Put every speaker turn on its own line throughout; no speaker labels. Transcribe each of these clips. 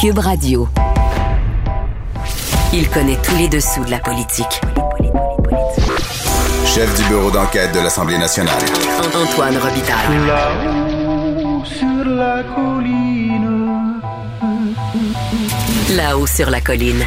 Cube Radio. Il connaît tous les dessous de la politique.
Chef du bureau d'enquête de l'Assemblée nationale.
Antoine Robitaille.
Là-haut sur la
Là-haut sur la colline.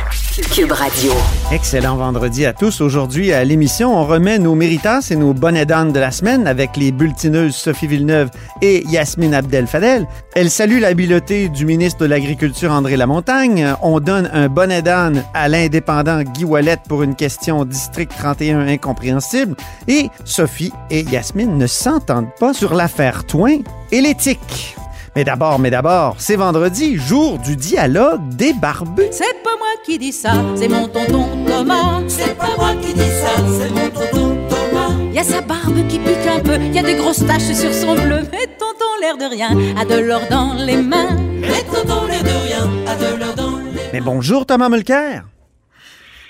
Cube Radio.
Excellent vendredi à tous. Aujourd'hui, à l'émission, on remet nos méritas et nos bonnets d'âne de la semaine avec les bulletineuses Sophie Villeneuve et Yasmine Abdel-Fadel. Elle salue l'habileté du ministre de l'Agriculture André Lamontagne. On donne un bonnet d'âne à l'indépendant Guy Wallet pour une question District 31 incompréhensible. Et Sophie et Yasmine ne s'entendent pas sur l'affaire Toin et l'éthique. Mais d'abord, mais d'abord, c'est vendredi, jour du dialogue des barbus.
C'est pas moi qui dis ça, c'est mon tonton Thomas.
C'est pas moi qui dis ça, c'est mon tonton Thomas.
Y a sa barbe qui pique un peu, y a des grosses taches sur son bleu. Mais tonton, l'air de rien, a de l'or dans les mains.
Mais tonton, l'air de rien, a de l'or dans les mains.
Mais bonjour Thomas Mulcair.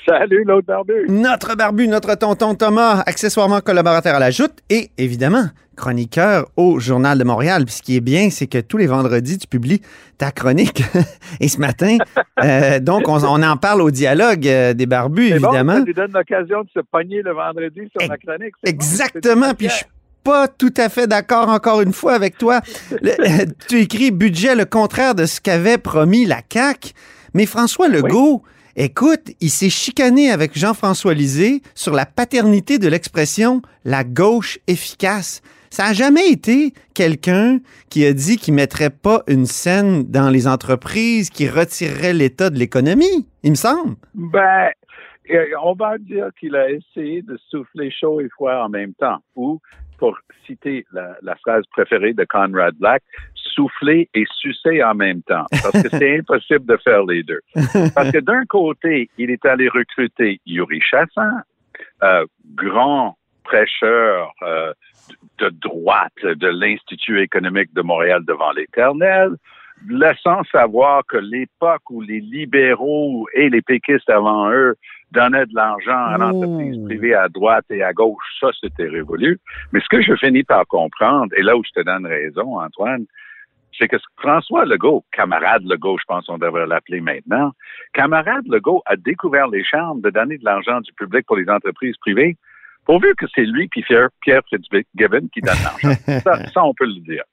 Salut l'autre barbu.
Notre barbu, notre tonton Thomas, accessoirement collaborateur à la Joute et évidemment chroniqueur au Journal de Montréal. Puis ce qui est bien, c'est que tous les vendredis, tu publies ta chronique. et ce matin, euh, donc, on, on, en parle au dialogue euh, des barbus, évidemment.
Bon, ça lui donne l'occasion de se pogner le vendredi sur ma chronique.
Exactement.
Bon,
puis je suis pas tout à fait d'accord encore une fois avec toi. Le, tu écris budget le contraire de ce qu'avait promis la CAQ. Mais François Legault, oui. Écoute, il s'est chicané avec Jean-François Lisée sur la paternité de l'expression la gauche efficace. Ça n'a jamais été quelqu'un qui a dit qu'il mettrait pas une scène dans les entreprises, qui retirerait l'État de l'économie, il me semble.
Ben, on va dire qu'il a essayé de souffler chaud et froid en même temps. Ou, pour citer la phrase préférée de Conrad Black, souffler et sucer en même temps. Parce que c'est impossible de faire les deux. Parce que d'un côté, il est allé recruter Yuri Chassin, euh, grand prêcheur euh, de droite de l'Institut économique de Montréal devant l'Éternel, laissant savoir que l'époque où les libéraux et les péquistes avant eux donnaient de l'argent à l'entreprise privée à droite et à gauche, ça, c'était révolu. Mais ce que je finis par comprendre, et là où je te donne raison, Antoine, c'est que François Legault, camarade Legault, je pense qu'on devrait l'appeler maintenant, camarade Legault a découvert les charmes de donner de l'argent du public pour les entreprises privées, pourvu que c'est lui puis Pierre Fitzgibbon qui donne l'argent. ça, ça, on peut le dire.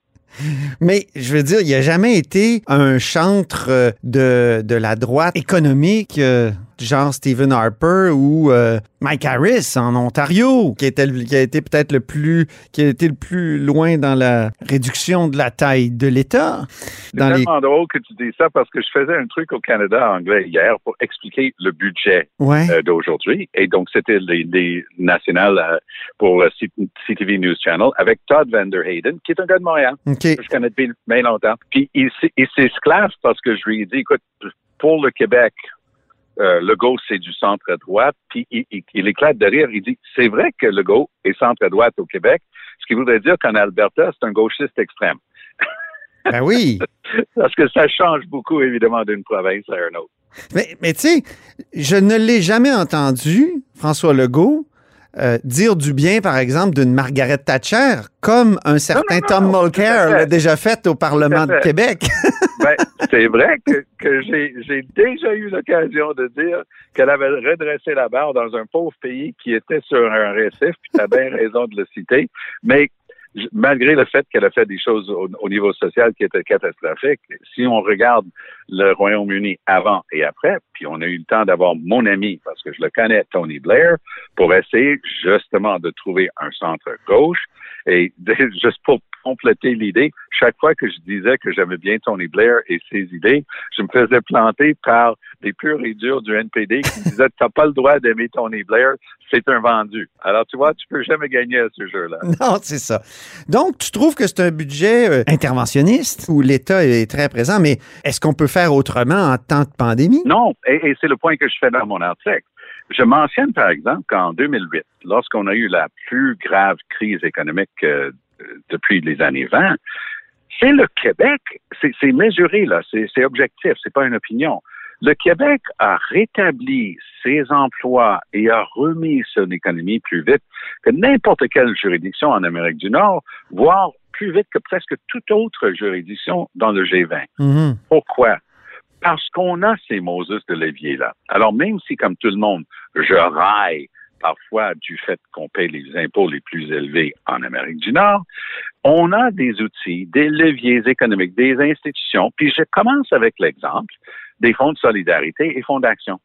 Mais je veux dire, il n'a jamais été un chantre de, de la droite économique, euh, genre Stephen Harper ou euh, Mike Harris en Ontario, qui, était, qui a été peut-être le plus, qui a été le plus loin dans la réduction de la taille de l'État.
C'est tellement les... drôle que tu dis ça parce que je faisais un truc au Canada anglais hier pour expliquer le budget
ouais.
euh, d'aujourd'hui. Et donc, c'était les, les nationales euh, pour CTV News Channel avec Todd Vander Hayden, qui est un gars de Montréal.
Okay.
Que je connais depuis bien longtemps. Puis, il, il s'esclave parce que je lui ai dit, écoute, pour le Québec, euh, Legault, c'est du centre-droite, puis il, il, il, éclate de rire. Il dit, c'est vrai que Legault est centre-droite au Québec, ce qui voudrait dire qu'en Alberta, c'est un gauchiste extrême.
Ben oui.
Parce que ça change beaucoup, évidemment, d'une province à une autre.
Mais, mais tu sais, je ne l'ai jamais entendu, François Legault, euh, dire du bien, par exemple, d'une Margaret Thatcher, comme un certain
non, non,
Tom
non,
Mulcair l'a déjà fait au Parlement de Québec.
ben, c'est vrai que, que j'ai déjà eu l'occasion de dire qu'elle avait redressé la barre dans un pauvre pays qui était sur un récif, puis tu as bien raison de le citer, mais malgré le fait qu'elle a fait des choses au, au, niveau social qui étaient catastrophiques, si on regarde le Royaume-Uni avant et après, puis on a eu le temps d'avoir mon ami, parce que je le connais, Tony Blair, pour essayer justement de trouver un centre gauche. Et juste pour compléter l'idée, chaque fois que je disais que j'aimais bien Tony Blair et ses idées, je me faisais planter par des purs et durs du NPD qui disaient t'as pas le droit d'aimer Tony Blair, c'est un vendu. Alors tu vois, tu peux jamais gagner à ce jeu-là.
Non, c'est ça. Donc, tu trouves que c'est un budget euh, interventionniste où l'État est très présent, mais est-ce qu'on peut faire autrement en temps de pandémie?
Non, et, et c'est le point que je fais dans mon article. Je mentionne, par exemple, qu'en 2008, lorsqu'on a eu la plus grave crise économique euh, depuis les années 20, c'est le Québec, c'est mesuré, là, c'est objectif, c'est pas une opinion. Le Québec a rétabli ses emplois et a remis son économie plus vite que n'importe quelle juridiction en Amérique du Nord, voire plus vite que presque toute autre juridiction dans le G20.
Mhm.
Pourquoi? Parce qu'on a ces Moses de levier-là. Alors, même si, comme tout le monde, je raille parfois du fait qu'on paye les impôts les plus élevés en Amérique du Nord, on a des outils, des leviers économiques, des institutions. Puis je commence avec l'exemple des fonds de solidarité et fonds d'action.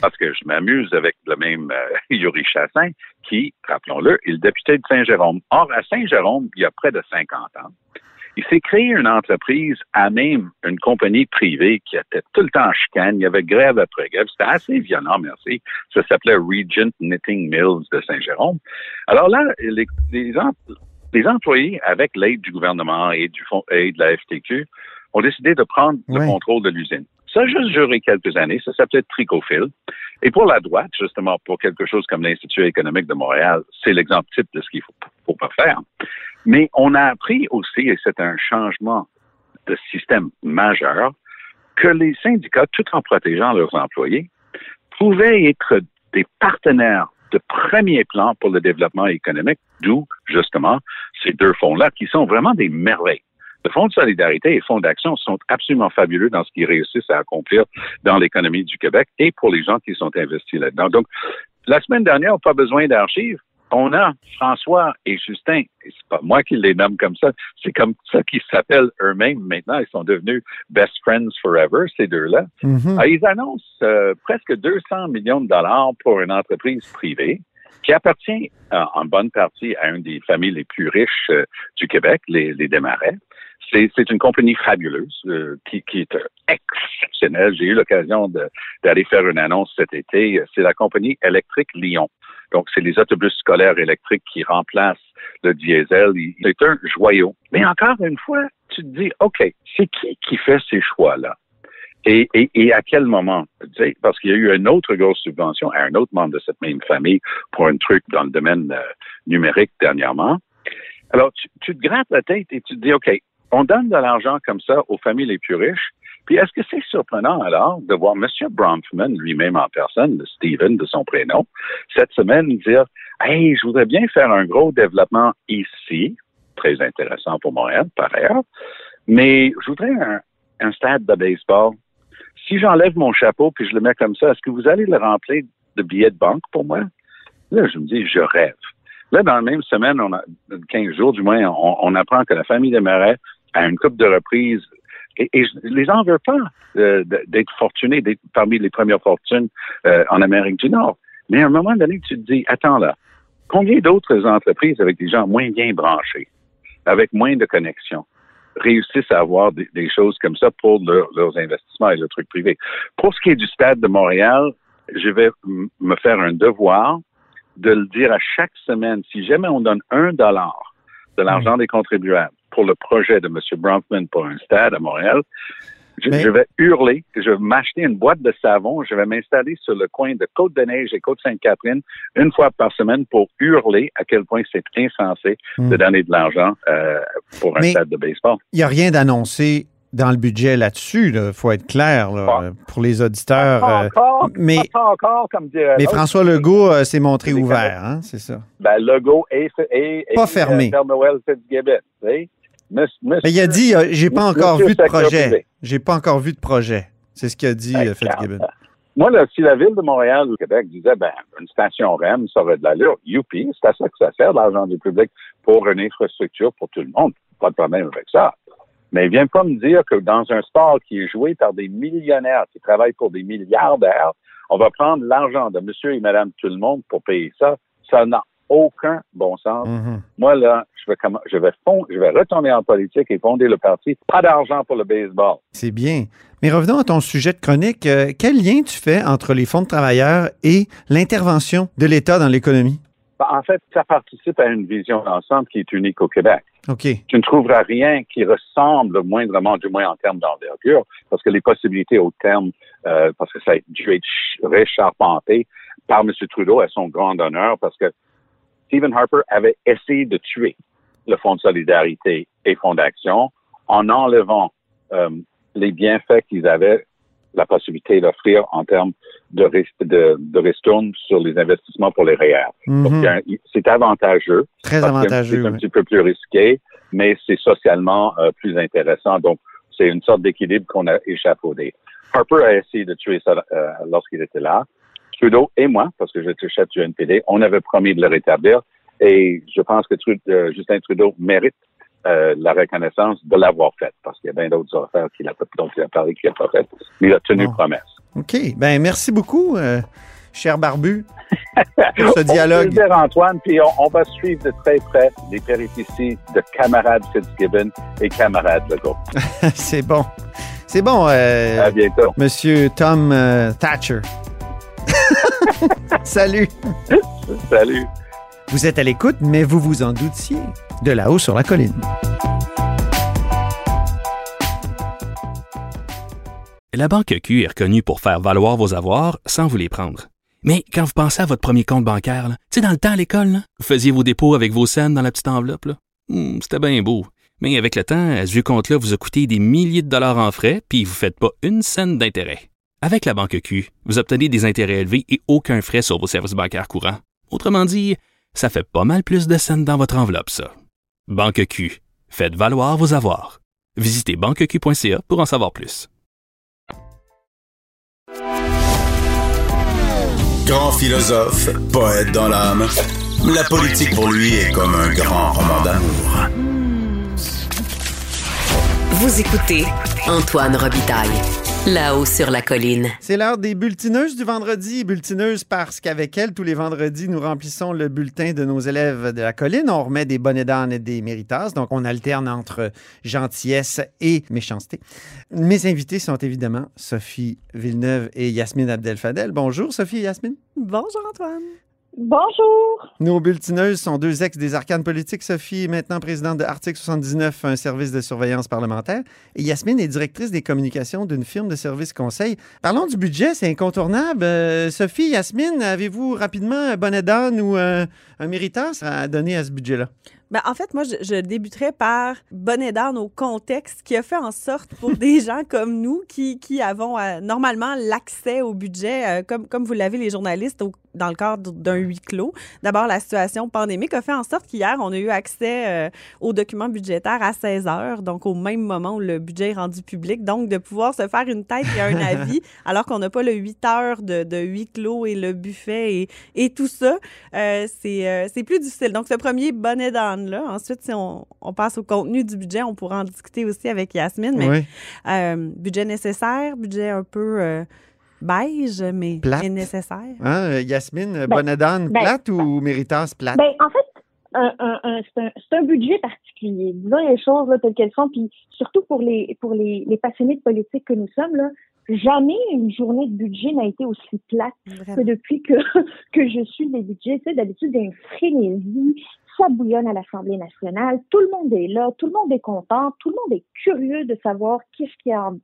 Parce que je m'amuse avec le même euh, Yuri Chassin, qui, rappelons-le, est le député de Saint-Jérôme. Or, à Saint-Jérôme, il y a près de 50 ans, il s'est créé une entreprise à même une compagnie privée qui était tout le temps en chicane. Il y avait grève après grève. C'était assez violent, merci. Ça s'appelait Regent Knitting Mills de Saint-Jérôme. Alors là, les, les, em- les employés, avec l'aide du gouvernement et du fonds et de la FTQ, ont décidé de prendre le contrôle de l'usine. Ça a juste duré quelques années. Ça s'appelait Tricofil. Et pour la droite, justement, pour quelque chose comme l'Institut économique de Montréal, c'est l'exemple type de ce qu'il faut, faut pas faire. Mais on a appris aussi, et c'est un changement de système majeur, que les syndicats, tout en protégeant leurs employés, pouvaient être des partenaires de premier plan pour le développement économique, d'où, justement, ces deux fonds-là, qui sont vraiment des merveilles. Le Fonds de solidarité et le Fonds d'action sont absolument fabuleux dans ce qu'ils réussissent à accomplir dans l'économie du Québec et pour les gens qui sont investis là-dedans. Donc, la semaine dernière, pas besoin d'archives. On a François et Justin, et c'est pas moi qui les nomme comme ça, c'est comme ça qu'ils s'appellent eux-mêmes maintenant. Ils sont devenus best friends forever, ces deux-là.
Mhm.
Ah, ils annoncent euh, presque 200 millions de dollars pour une entreprise privée qui appartient euh, en bonne partie à une des familles les plus riches euh, du Québec, les, les Desmarais. C'est, une compagnie fabuleuse euh, qui, qui est exceptionnelle. J'ai eu l'occasion d'aller faire une annonce cet été. C'est la compagnie électrique Lyon. Donc, c'est les autobus scolaires électriques qui remplacent le diesel. C'est un joyau. Mais encore une fois, tu te dis, OK, c'est qui qui fait ces choix-là? Et, à quel moment? Parce qu'il y a eu une autre grosse subvention à un autre membre de cette même famille pour un truc dans le domaine euh, numérique dernièrement. Alors, tu te grattes la tête et tu te dis, OK, on donne de l'argent comme ça aux familles les plus riches. Puis est-ce que c'est surprenant alors de voir M. Bronfman lui-même en personne, le Steven de son prénom, cette semaine dire Hey, je voudrais bien faire un gros développement ici, très intéressant pour Montréal par ailleurs, mais je voudrais un, stade de baseball. Si j'enlève mon chapeau puis je le mets comme ça, est-ce que vous allez le remplir de billets de banque pour moi? Là, je me dis, je rêve. Là, dans la même semaine, on a 15 jours du moins, on, apprend que la famille des Marais a une coupe de reprises. Et, et je les en veux pas euh, d'être fortunés, d'être parmi les premières fortunes euh, en Amérique du Nord. Mais à un moment donné, tu te dis, attends là, combien d'autres entreprises avec des gens moins bien branchés, avec moins de connexions, réussissent à avoir des, des choses comme ça pour leur- leurs investissements et le truc privé? Pour ce qui est du stade de Montréal, je vais me faire un devoir de le dire à chaque semaine. Si jamais on donne un dollar de l'argent des contribuables pour le projet de M. Bronfman pour un stade à Montréal, je,
Mais-
je vais hurler, je vais m'acheter une boîte de savon, je vais m'installer sur le coin de Côte-de-Neige et Côte-Sainte-Catherine une fois par semaine pour hurler à quel point c'est insensé
Hmm.
de donner de l'argent euh, pour un
Mais-
stade de baseball.
Il n'y a rien d'annoncé dans le budget là-dessus, il faut être clair là,
Pas-
pour les auditeurs.
Pas
euh,
encore,
mais-
pas encore, comme dirait
mais. François Legault euh, s'est montré ouvert, hein, c'est ça.
Ben, Legault et
Pas fermé.
Père Noël Fitzgibbon, tu sais.
Mais il a dit, euh, j'ai pas encore vu de projet. J'ai pas encore vu de projet. C'est ce qu'a dit
Ben,
euh, Fitzgibbon.
Moi, là, si la ville de Montréal ou Québec disait, ben, une station REM, ça aurait de l'allure, youpi, c'est à ça que ça sert, l'argent du public, pour une infrastructure pour tout le monde. Pas de problème avec ça. Mais viens pas me dire que dans un sport qui est joué par des millionnaires qui travaillent pour des milliardaires, on va prendre l'argent de monsieur et madame tout le monde pour payer ça. Ça, non. Aucun bon sens.
Mhm.
Moi, là, je vais, je, vais fond- je vais retourner en politique et fonder le parti. Pas d'argent pour le baseball.
C'est bien. Mais revenons à ton sujet de chronique. Euh, quel lien tu fais entre les fonds de travailleurs et l'intervention de l'État dans l'économie?
Ben, En fait, ça participe à une vision d'ensemble qui est unique au Québec.
OK.
tu ne trouveras rien qui ressemble moindrement, du moins en termes d'envergure, parce que les possibilités au terme, euh, parce que ça a dû être ch- récharpenté par M. Trudeau à son grand honneur, parce que Stephen Harper avait essayé de tuer le Fonds de solidarité et Fonds d'action en enlevant euh, les bienfaits qu'ils avaient la possibilité d'offrir en termes de, de, de ristourne sur les investissements pour les REER. A un- c'est avantageux.
Très avantageux.
C'est un
oui.
petit peu plus risqué, mais c'est socialement euh, plus intéressant. Donc, c'est une sorte d'équilibre qu'on a échafaudé. Harper a essayé de tuer ça euh, lorsqu'il était là. Trudeau et moi, parce que j'étais chef du NPD, on avait promis de le rétablir. Et je pense que euh, Justin Trudeau mérite euh, la reconnaissance de l'avoir fait, parce qu'il y a bien d'autres affaires qu'il a, dont il a parlé qu'il n'a pas fait. Mais il a tenu promesse.
OK. Ben, merci beaucoup, euh, cher Barbu, pour ce dialogue.
dire, Antoine, puis on, on va suivre de très près les péripéties de camarade Fitzgibbon et camarade Legault.
C'est bon. C'est bon,
À bientôt.
Monsieur Tom Thatcher. Salut.
Salut.
Vous êtes à l'écoute, mais vous vous en doutiez. De là-haut sur la colline.
La Banque Q est reconnue pour faire valoir vos avoirs sans vous les prendre. Mais quand vous pensez à votre premier compte bancaire, tu sais, dans le temps à l'école, là, vous faisiez vos dépôts avec vos scènes dans la petite enveloppe. Hmm, C'était bien beau. Mais avec le temps, ce vieux compte-là vous a coûté des milliers de dollars en frais, puis vous ne faites pas une scène d'intérêt. Avec la Banque Q, vous obtenez des intérêts élevés et aucun frais sur vos services bancaires courants. Autrement dit, ça fait pas mal plus de scènes dans votre enveloppe, ça. Banque Q. Faites valoir vos avoirs. Visitez banqueq.ca pour en savoir plus.
Grand philosophe, poète dans l'âme, la politique pour lui est comme un grand roman d'amour.
Vous écoutez Antoine Robitaille, là-haut sur la colline.
C'est l'heure des bulletineuses du vendredi. Bulletineuses parce qu'avec elles, tous les vendredis, nous remplissons le bulletin de nos élèves de la colline. On remet des bonnets d'âne et des méritas. Donc, on alterne entre gentillesse et méchanceté. Mes invités sont évidemment Sophie Villeneuve et Yasmine Abdel-Fadel. Bonjour, Sophie et Yasmine.
Bonjour Antoine.
Bonjour.
Nos bulletineuses sont deux ex des arcanes politiques. Sophie est maintenant présidente de Article 79, un service de surveillance parlementaire. Et Yasmine est directrice des communications d'une firme de services conseil. Parlons du budget, c'est incontournable. Euh, Sophie, Yasmine, avez-vous rapidement un bonnet d'âne ou un, un méritas à donner à ce budget-là?
Ben, en fait, moi, je, je débuterais par bonnet d'âne au contexte qui a fait en sorte pour des gens comme nous qui, qui avons euh, normalement l'accès au budget, euh, comme, comme vous l'avez les journalistes au- dans le cadre d'un huis clos. D'abord, la situation pandémique a fait en sorte qu'hier, on a eu accès euh, aux documents budgétaires à 16 heures, donc au même moment où le budget est rendu public. Donc, de pouvoir se faire une tête et un avis, alors qu'on n'a pas le 8 heures de, de huis clos et le buffet et, et tout ça, euh, c'est euh, c'est plus difficile. Donc, ce premier bonnet d'âne-là. Ensuite, si on, on passe au contenu du budget, on pourra en discuter aussi avec Yasmine. Mais
Oui.
budget nécessaire, budget un peu beige, mais
Plate.
nécessaire.
Hein, Yasmine, bonnet d'âne
ben-
plate ou méritas plate?
Ben, en fait, un, un- un- c'est un, budget particulier. Disons les choses là, telles qu'elles sont, puis surtout pour les pour les, les passionnés de politique que nous sommes là, jamais une journée de budget n'a été aussi plate que depuis que que je suis des budgets. Tu sais, d'habitude, il y a une frénésie, ça bouillonne à l'Assemblée nationale, tout le monde est là, tout le monde est content, tout le monde est curieux de savoir qu'est-ce qu'il y a en-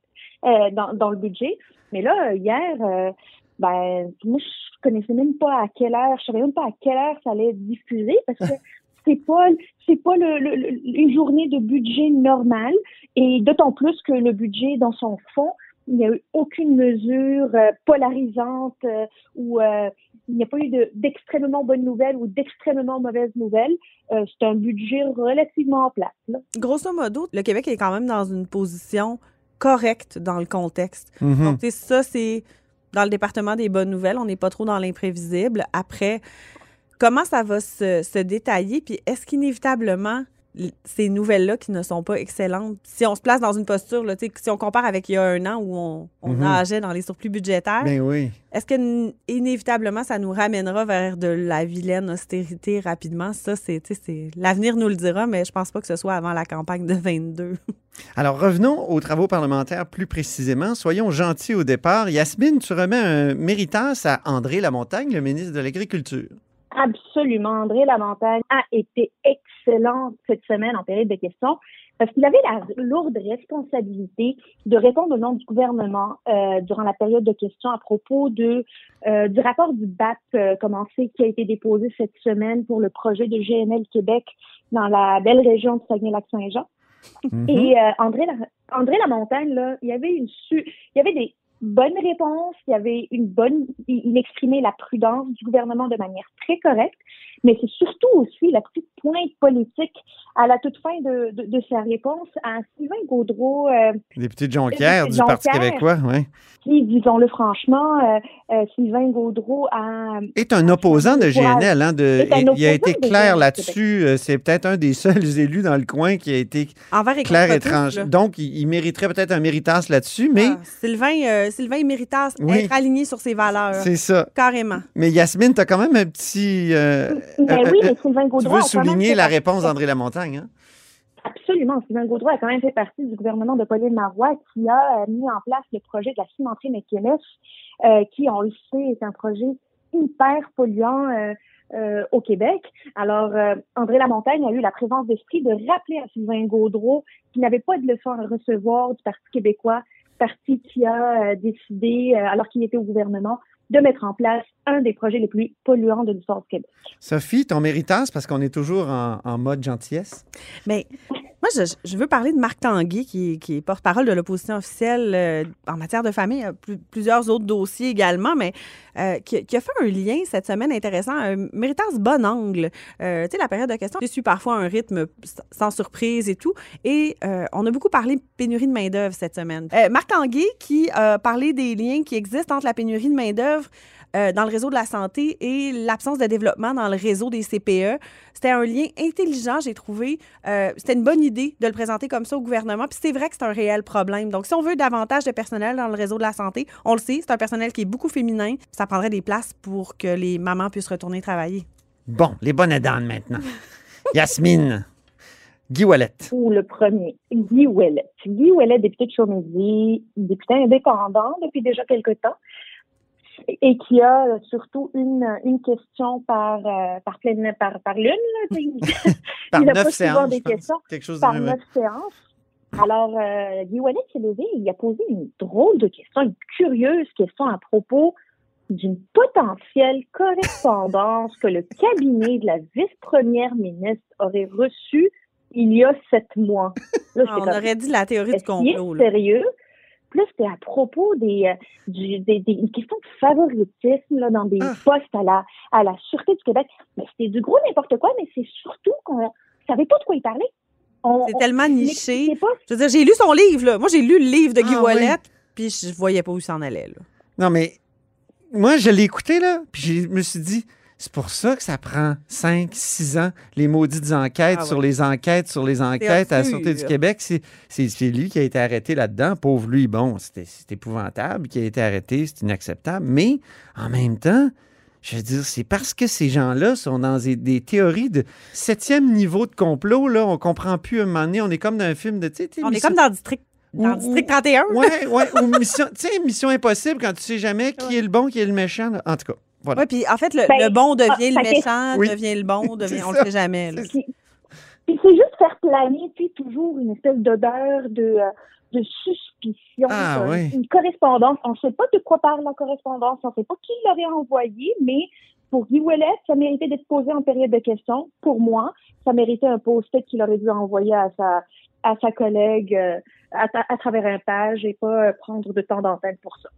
euh, dans, dans le budget. Mais là, hier, euh, ben, moi, je connaissais même pas à quelle heure, je savais même pas à quelle heure ça allait être diffusé parce que c'est pas, c'est pas le, le- le- une journée de budget normal et d'autant plus que le budget dans son fond, il n'y a eu aucune mesure euh, polarisante euh, ou euh, il n'y a pas eu de- d'extrêmement bonnes nouvelles ou d'extrêmement mauvaises nouvelles. Euh, c'est un budget relativement plat. Là.
Grosso modo, le Québec est quand même dans une position correcte dans le contexte. Donc, tu sais, ça, c'est dans le département des bonnes nouvelles. On n'est pas trop dans l'imprévisible. Après, comment ça va se, se détailler? Puis, est-ce qu'inévitablement, ces nouvelles-là qui ne sont pas excellentes. Si on se place dans une posture, là, si on compare avec il y a un an où on, on
Mhm.
nageait dans les surplus budgétaires,
Ben oui.
est-ce que inévitablement ça nous ramènera vers de la vilaine austérité rapidement? Ça, c'est l'avenir nous le dira, mais je pense pas que ce soit avant la campagne de 22.
Alors, revenons aux travaux parlementaires plus précisément. Soyons gentils au départ. Yasmine, tu remets un méritas à André Lamontagne, le ministre de l'Agriculture.
Absolument. André Lamontagne a été excellent cette semaine en période de questions parce qu'il avait la lourde responsabilité de répondre au nom du gouvernement euh, durant la période de questions à propos de euh, du rapport du BAP euh, commencé qui a été déposé cette semaine pour le projet de GNL Québec dans la belle région de Saguenay-Lac-Saint-Jean.
Mhm.
Et euh, André, La- André Lamontagne, là, il y avait une su- il y avait des bonnes réponses, il y avait une bonne, il, il exprimait la prudence du gouvernement de manière très correcte, mais c'est surtout aussi la petite pointe politique à la toute fin de, de, de sa réponse à Sylvain Gaudreau, euh,
Député de Jonquière du Parti québécois, oui.
qui, disons-le franchement, euh, euh, Sylvain Gaudreau a
Est un opposant de. GNL. Hein, de, il a été clair là-dessus. Euh, C'est peut-être un des seuls élus dans le coin qui a été
Envers
clair et tranché. Donc, il, il mériterait peut-être un méritas là-dessus, mais
Ah, Sylvain, Sylvain méritas
Oui.
être aligné sur ses valeurs.
c'est ça.
Carrément.
Mais Yasmine, tu as quand même un petit. euh, un-
oui, mais Sylvain
tu
Gaudreau
veux
quand même
souligner la réponse d'André Lamontagne. Hein?
Absolument. Sylvain Gaudreau a quand même fait partie du gouvernement de Pauline Marois qui a euh, mis en place le projet de la cimenterie McKinnis, euh, qui, on le sait, est un projet hyper polluant euh, euh, au Québec. Alors, euh, André Lamontagne a eu la présence d'esprit de rappeler à Sylvain Gaudreau qu'il n'avait pas de leçon à recevoir du Parti québécois, parti qui a euh, décidé, euh, alors qu'il était au gouvernement, de mettre en place un des projets les plus polluants de l'histoire du Québec.
Sophie, ton méritas, parce qu'on est toujours en, en mode gentillesse?
Mais moi, je, veux parler de Marc Tanguay, qui, est porte-parole de l'opposition officielle euh, en matière de famille, euh, plus- plusieurs autres dossiers également, mais euh, qui, a fait un lien cette semaine intéressant, un méritas bon angle. Euh, tu sais, la période de questions, je suis parfois un rythme sans surprise et tout. Et euh, on a beaucoup parlé de pénurie de main-d'œuvre cette semaine. Marc Tanguay, qui a parlé des liens qui existent entre la pénurie de main-d'œuvre euh, dans le réseau de la santé et l'absence de développement dans le réseau des CPE. C'était un lien intelligent, j'ai trouvé. Euh, C'était une bonne idée de le présenter comme ça au gouvernement. Puis c'est vrai que c'est un réel problème. Donc, si on veut davantage de personnel dans le réseau de la santé, on le sait, c'est un personnel qui est beaucoup féminin. Ça prendrait des places pour que les mamans puissent retourner travailler.
Bon, les bonnes dames maintenant. Yasmine, Guy Wallet.
Ou le premier, Guy Ouellet. Guy Ouellet, député de Chaumézy, député indépendant depuis déjà quelque temps, et qui a euh, surtout une, une question par, euh, par, pleine, par, par lune. là.
Par
Il a
neuf
pas
séances,
des questions
Quelque chose
par neuf séances. Alors, euh, s'est levé et il a posé une drôle de question, une curieuse question à propos d'une potentielle correspondance que le cabinet de la vice-première ministre aurait reçue il y a sept mois. Là,
Ah, on
comme,
aurait dit la théorie du
est-ce qu'il est
complot. là.
sérieux? Puis là, c'était à propos des, euh, du, des, des une question de favoritisme là, dans des
Ah.
postes à la, à la Sûreté du Québec. Mais c'était du gros n'importe quoi, mais c'est surtout qu'on savait pas de quoi il parlait. On-
C'est tellement
on
niché.
pas
Je veux dire, j'ai lu son livre. Là. Moi, j'ai lu le livre de Guy
Ah,
Wallet,
oui.
puis je voyais pas où il s'en allait. Là.
Non, mais moi, je l'ai écouté, là, puis je me suis dit, c'est pour ça que ça prend 5, 6 ans, les maudites enquêtes
Ah
sur les enquêtes sur les enquêtes à la. Sûreté du Québec. C'est lui qui a été arrêté là-dedans. Pauvre lui, bon, c'est épouvantable qui a été arrêté, c'est inacceptable. Mais en même temps, je veux dire, c'est parce que ces gens-là sont dans des, des théories de septième niveau de complot, là, on comprend plus à un moment donné, on est comme dans un film de,
On est comme dans District, dans
Ou-
District 31.
Ouais, ouais, ou mission, mission impossible quand tu sais jamais qui est le bon, qui est le méchant. là. En tout cas, voilà.
Oui, puis en fait, le,
Ben,
le bon devient
ah,
le méchant,
Oui.
devient le bon, devient,
C'est
on le sait jamais. là.
Puis, puis c'est juste faire planer, puis toujours une espèce d'odeur de, euh, de suspicion,
Ah,
euh,
oui.
une correspondance. On ne sait pas de quoi parle la correspondance, on ne sait pas qui l'aurait envoyé, mais pour Guy Ouellet, ça méritait d'être posé en période de questions. Pour moi, ça méritait un post-it qu'il aurait dû envoyer à sa à sa collègue euh, à, à travers un page et pas euh, prendre de temps d'antenne pour ça.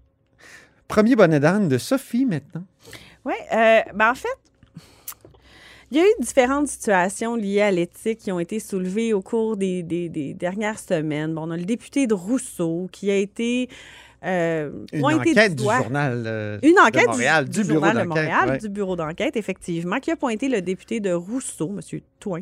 Premier bonnet d'âne de Sophie maintenant.
Oui, euh, ben en fait, il y a eu différentes situations liées à l'éthique qui ont été soulevées au cours des, des- dernières semaines. Bon, on a le député de Rousseau qui a été euh,
Une
pointé
enquête
du
journal euh,
Une
de
enquête
Montréal,
du,
du, bureau
Journal de
d'enquête.
Montréal,
ouais.
du bureau d'enquête, effectivement, qui a pointé le député de Rousseau, M. Touin,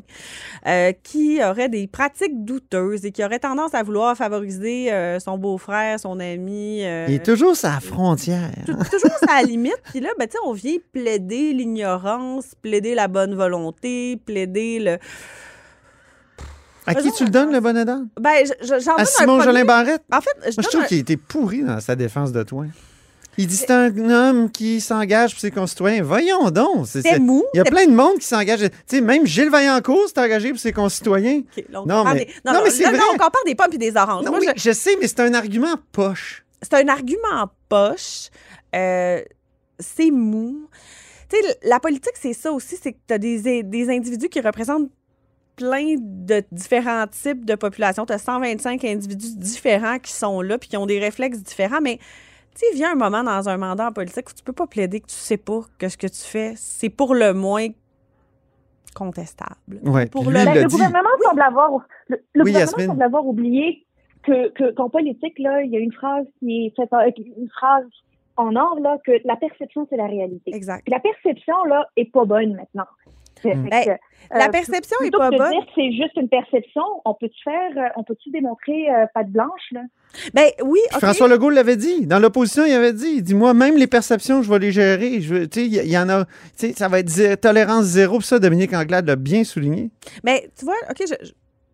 euh, qui aurait des pratiques douteuses et qui aurait tendance à vouloir favoriser euh, son beau-frère, son ami. euh,
Il est toujours la frontière.
tou- toujours la limite. Puis là, ben, on vient plaider l'ignorance, plaider la bonne volonté, plaider le.
À qui tu le donnes, le bonnet d'âne?
Ben, je- je- j'en
À Simon. Jolin Barrette?
En fait, je
Moi, je
donne
trouve
un-
qu'il a été pourri dans sa défense de toi. Il dit c'est un homme qui s'engage pour ses concitoyens. Voyons donc. c'est-
mou,
Il y a plein de monde qui s'engage. Tu sais, même Gilles Vaillancourt s'est engagé pour ses concitoyens.
Là,
Non, mais-
des-
non,
non,
mais c'est vrai.
on compare des pommes et des oranges.
Non,
Moi,
oui,
je-
je sais, mais c'est un argument poche.
c'est un argument poche. Euh, c'est mou. Tu sais, la politique, c'est ça aussi, c'est que tu as des, des individus qui représentent plein de différents types de populations. Tu as 125 individus différents qui sont là puis qui ont des réflexes différents, mais tu sais, il vient un moment dans un mandat en politique où tu peux pas plaider que tu sais pas que ce que tu fais, c'est pour le moins contestable.
Ouais,
Pour le-
Ben, gouvernement semble avoir le, le
Oui,
gouvernement semble avoir oublié que que- qu'en politique là, il y a une phrase qui est faite en- une phrase en or là que la perception c'est la réalité.
Exact.
Puis la perception là est pas bonne maintenant.
Mm.
Ben,
que,
la
euh,
perception est pas
que de
bonne.
dire que c'est juste une perception, on peut-tu faire, euh, on peut-tu démontrer euh, patte blanche là?
Ben oui.
François Legault l'avait dit. Dans l'opposition, il avait dit, il dit, moi, même les perceptions, je vais les gérer. Je il y, en a, tu sais, ça va être zé- tolérance zéro. Puis ça, Dominique Anglade l'a bien souligné.
Mais tu vois, OK, je, je-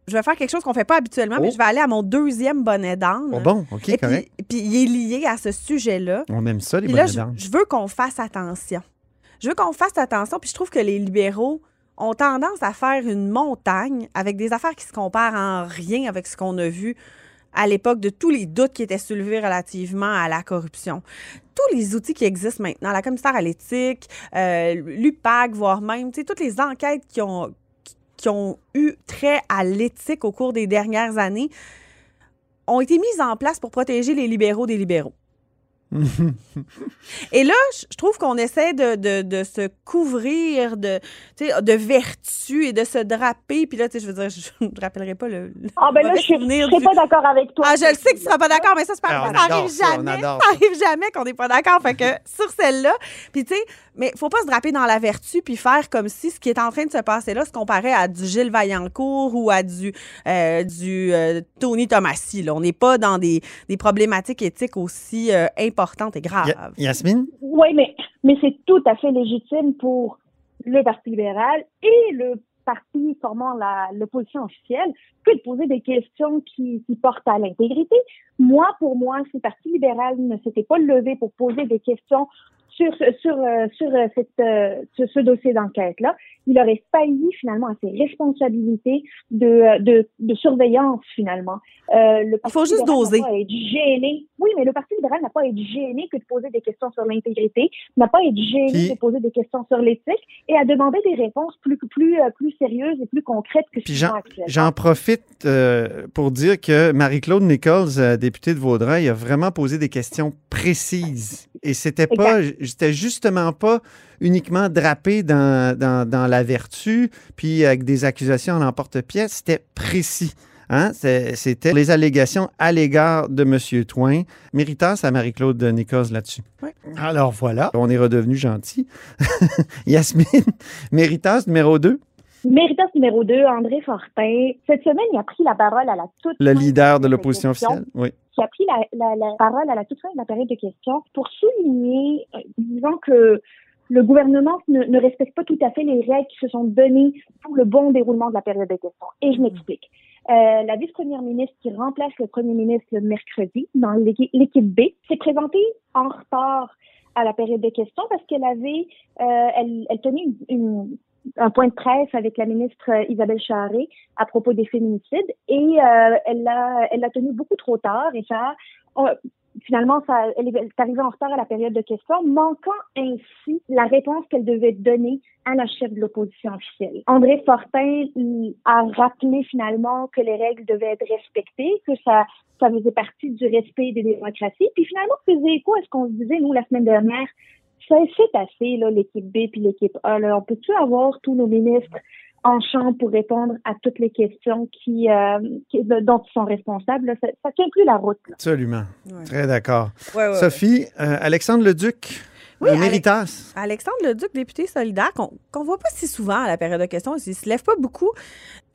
je vais faire quelque chose qu'on fait pas habituellement, mais
Oh.
je vais aller à mon deuxième bonnet d'âne.
Oh, bon, OK,
Et
correct.
puis, puis il est lié à ce sujet-là.
On aime ça, les
Puis
bonnets
je,
d'âne.
je veux qu'on fasse attention. Je veux qu'on fasse attention, puis je trouve que les libéraux ont tendance à faire une montagne avec des affaires qui se comparent en rien avec ce qu'on a vu à l'époque de tous les doutes qui étaient soulevés relativement à la corruption. Tous les outils qui existent maintenant, la commissaire à l'éthique, euh, l'UPAC, voire même, toutes les enquêtes qui ont, qui ont eu trait à l'éthique au cours des dernières années, ont été mises en place pour protéger les libéraux des libéraux. Et là, je trouve qu'on essaie de, de, de se couvrir de, tu sais, de vertu et de se draper. Puis là, tu sais, je veux dire, je ne rappellerai pas le, le
Ah ben là, je ne
souvenir
serais
du-
pas d'accord avec toi.
Ah, je le sais que tu ne seras pas d'accord, mais ça, c'est pas
Ah, on
ça
adore
arrive
ça, on
jamais. Ça
ça.
arrive jamais qu'on n'est pas d'accord. Fait que sur celle-là, puis tu sais, mais faut pas se draper dans la vertu puis faire comme si ce qui est en train de se passer là se comparait à du Gilles Vaillancourt ou à du, euh, du euh, Tony Tomassi. Là. On n'est pas dans des, des problématiques éthiques aussi euh, importantes et graves.
Ya- Yasmine?
Oui, mais, mais c'est tout à fait légitime pour le Parti libéral et le parti formant la- l'opposition officielle que de poser des questions qui, qui portent à l'intégrité. Moi, pour moi, si le Parti libéral ne s'était pas levé pour poser des questions sur, ce- sur, euh, sur, euh, cette, euh, sur ce dossier d'enquête-là, il aurait failli finalement à ses responsabilités de, de, de surveillance finalement. Euh, le Parti
faut juste doser.
pas être gêné. Oui, mais le Parti libéral n'a pas à être gêné que de poser des questions sur l'intégrité, n'a pas à être gêné
Puis-
de poser des questions sur l'éthique et à demander des réponses plus plus plus sérieuses et plus concrètes que ce
j'en, j'en profite euh, pour dire que Marie-Claude Nichols, députée de Vaudreuil, a vraiment posé des questions précises. Et c'était pas, c'était justement pas uniquement drapé dans, dans, dans la vertu, puis avec des accusations en l'emporte-pièce, c'était précis. Hein? C'était les allégations à l'égard de M. Twain. Méritas à Marie-Claude Nichols là-dessus.
Oui.
Alors voilà, on est redevenu gentil. Yasmine, Méritas numéro 2.
Méritas numéro 2, André Fortin. Cette semaine, il a pris la parole à la toute
Le
fin
leader de
la
l'opposition officielle. Oui.
qui a pris la, la, la parole à la toute fin de la période de questions pour souligner, euh, disant que le gouvernement ne, ne respecte pas tout à fait les règles qui se sont données pour le bon déroulement de la période de questions. Et je m'explique. Euh, la vice-première ministre qui remplace le premier ministre le mercredi dans l'équipe l'équipe B s'est présentée en retard à la période de questions parce qu'elle avait, euh, elle, elle tenait une, une- un point de presse avec la ministre euh, Isabelle Charré à propos des féminicides et euh, elle l'a elle l'a tenu beaucoup trop tard et ça finalement ça elle est arrivée en retard à la période de questions manquant ainsi la réponse qu'elle devait donner à la chef de l'opposition officielle. André Fortin a rappelé finalement que les règles devaient être respectées, que ça ça faisait partie du respect des démocraties puis finalement faisait écho à ce qu'on disait nous la semaine dernière c'est assez, là, l'équipe B puis l'équipe A. Là. On peut-tu avoir tous nos ministres en chambre pour répondre à toutes les questions qui, euh, qui- dont ils sont responsables. là? Ça, ça tient plus la route. là.
Absolument.
Ouais.
Très d'accord.
Ouais, ouais, ouais.
Sophie, euh, Alexandre Leduc,
Oui,
méritas.
Alexandre Leduc, député solidaire, qu'on qu'on voit pas si souvent à la période de questions, il se lève pas beaucoup,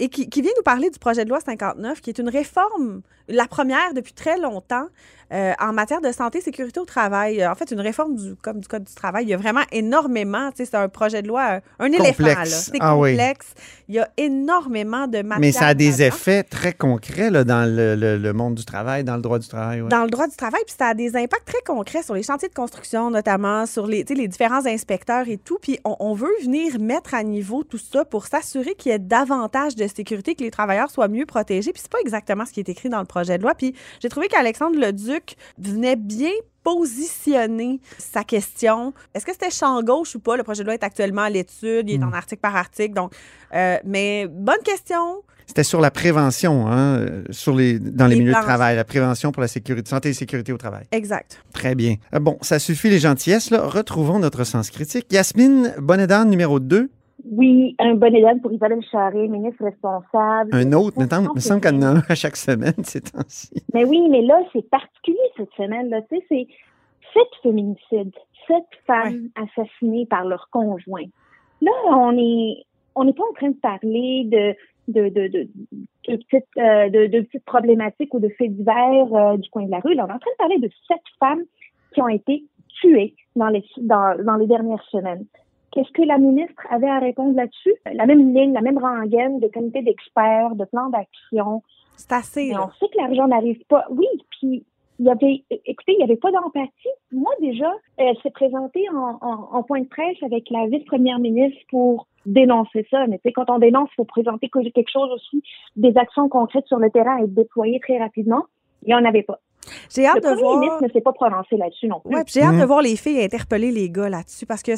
et qui, qui vient nous parler du projet de loi 59, qui est une réforme, la première depuis très longtemps, euh, en matière de santé et sécurité au travail. Euh, En fait, une réforme du, comme du Code du travail. Il y a vraiment énormément, tu sais, c'est un projet de loi, euh, un éléphant.
Complexe.
C'est
Ah oui.
complexe. Il y a énormément de matière.
Mais ça a des effets très concrets là, dans le, le- le monde du travail, dans le droit du travail. ouais.
dans le droit du travail, puis ça a des impacts très concrets sur les chantiers de construction, notamment sur les, les différents inspecteurs et tout. Puis on, on veut venir mettre à niveau tout ça pour s'assurer qu'il y ait davantage de sécurité, que les travailleurs soient mieux protégés. Puis c'est pas exactement ce qui est écrit dans le projet de loi. Puis j'ai trouvé qu'Alexandre Leduc venait bien positionner sa question. Est-ce que c'était champ gauche ou pas? Le projet de loi est actuellement à l'étude, il est en article par article. Donc, euh, mais bonne question.
C'était sur la prévention, hein, sur les, dans les,
Les
milieux de travail, la prévention pour la sécurité, santé et sécurité au travail.
Exact.
Très bien. Euh, Bon, ça suffit les gentillesses. Là. Retrouvons notre sens critique. Yasmine Bonnedan, numéro 2.
Oui, un bon élève pour Isabelle Charest, ministre responsable.
Un autre. Il me semble- qu'il y en a un à chaque semaine ces temps-ci.
Mais oui, mais là, c'est particulier cette semaine. Là. Tu sais, c'est sept féminicides, sept femmes assassinées par leur conjoint. Là, on est on n'est pas en train de parler de de, de, de, de petites, euh, de, de petites problématiques ou de faits divers euh, du coin de la rue. Là, on est en train de parler de sept femmes qui ont été tuées dans les dans, dans les dernières semaines. Qu'est-ce que la ministre avait à répondre là-dessus? La même ligne, la même rengaine de comité d'experts, de plans d'action.
C'est assez.
Mais on sait que l'argent n'arrive pas. Oui, puis il y avait, écoutez, il n'y avait pas d'empathie. Moi, déjà, elle s'est présentée en, en, en point de presse avec la vice-première ministre pour dénoncer ça. Mais tu sais, quand on dénonce, il faut présenter que- quelque chose aussi, des actions concrètes sur le terrain et déployer très rapidement. Il n'y en avait pas.
J'ai hâte
Le
de voir.
ministre ne s'est pas prononcé là-dessus non plus.
Ouais, puis j'ai hâte de voir les filles interpeller les gars là-dessus parce que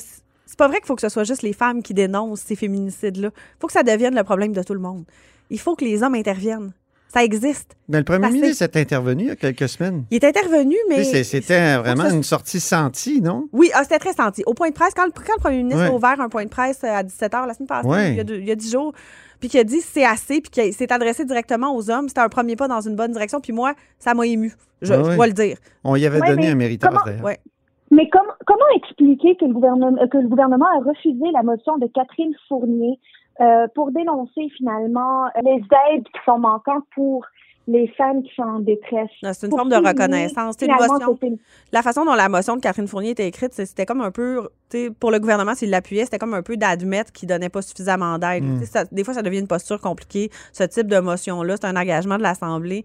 c'est pas vrai qu'il faut que ce soit juste les femmes qui dénoncent ces féminicides-là. Il faut que ça devienne le problème de tout le monde. Il faut que les hommes interviennent. Ça existe.
Mais le premier ministre est intervenu il y a quelques semaines.
Il est intervenu, mais.
C'était vraiment
ça-
une sortie sentie, non?
Oui, ah, c'était très senti. Au point de presse, quand le, quand le premier ministre
Ouais.
a ouvert un point de presse euh, à 17h la semaine passée,
Ouais.
il, y a deux- il y a 10 jours, puis qu'il a dit c'est assez, puis qu'il s'est adressé directement aux hommes, c'était un premier pas dans une bonne direction, puis moi, ça m'a ému. Je, dois le dire.
On y avait
Ouais,
donné
mais
un méritage,
comment-
d'ailleurs.
Ouais.
Mais comme- comment expliquer que le, gouvernement, euh, que le gouvernement a refusé la motion de Catherine Fournier euh, pour dénoncer finalement les aides qui sont manquantes pour les femmes qui sont en détresse?
C'est une
Pour
forme de reconnaissance. Une motion.
une-
La façon dont la motion de Catherine Fournier était écrite, c'était comme un peu, tu sais, pour le gouvernement, s'il l'appuyait, c'était comme un peu d'admettre qu'il donnait pas suffisamment d'aide.
Mm.
Ça- Des fois, ça devient une posture compliquée. Ce type de motion-là, c'est un engagement de l'Assemblée.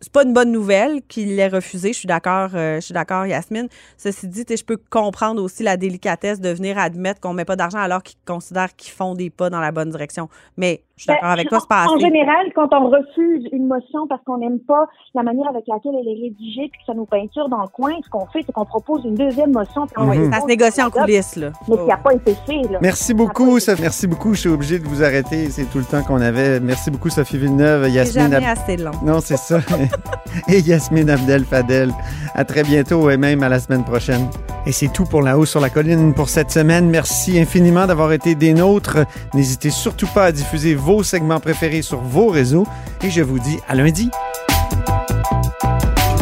C'est pas une bonne nouvelle qu'il l'ait refusé. Je suis d'accord, euh, je suis d'accord, Yasmine. Ceci dit, tu sais, je peux comprendre aussi la délicatesse de venir admettre qu'on met pas d'argent alors qu'ils considèrent qu'ils font des pas dans la bonne direction. Mais je suis d'accord
Ben,
avec toi, c'est pas
En
assez.
général, quand on refuse une motion parce qu'on n'aime pas la manière avec laquelle elle est rédigée puis que ça nous peinture dans le coin, ce qu'on fait, c'est qu'on propose une deuxième motion. puis on dépose
Ça se négocie en coulisses, là.
Mais qui n'a pas été fait. Là.
Merci beaucoup, Sophie. Merci beaucoup. Je suis obligé de vous arrêter. C'est tout le temps qu'on avait. Merci beaucoup, Sophie Villeneuve,
C'est
Yasmine.
jamais
Ab-
assez long.
Non, c'est ça. et Yasmine Abdel Fadel. À très bientôt et même à la semaine prochaine. Et c'est tout pour La Haut sur la Colline pour cette semaine. Merci infiniment d'avoir été des nôtres. N'hésitez surtout pas à diffuser vos segments préférés sur vos réseaux. Et je vous dis à lundi.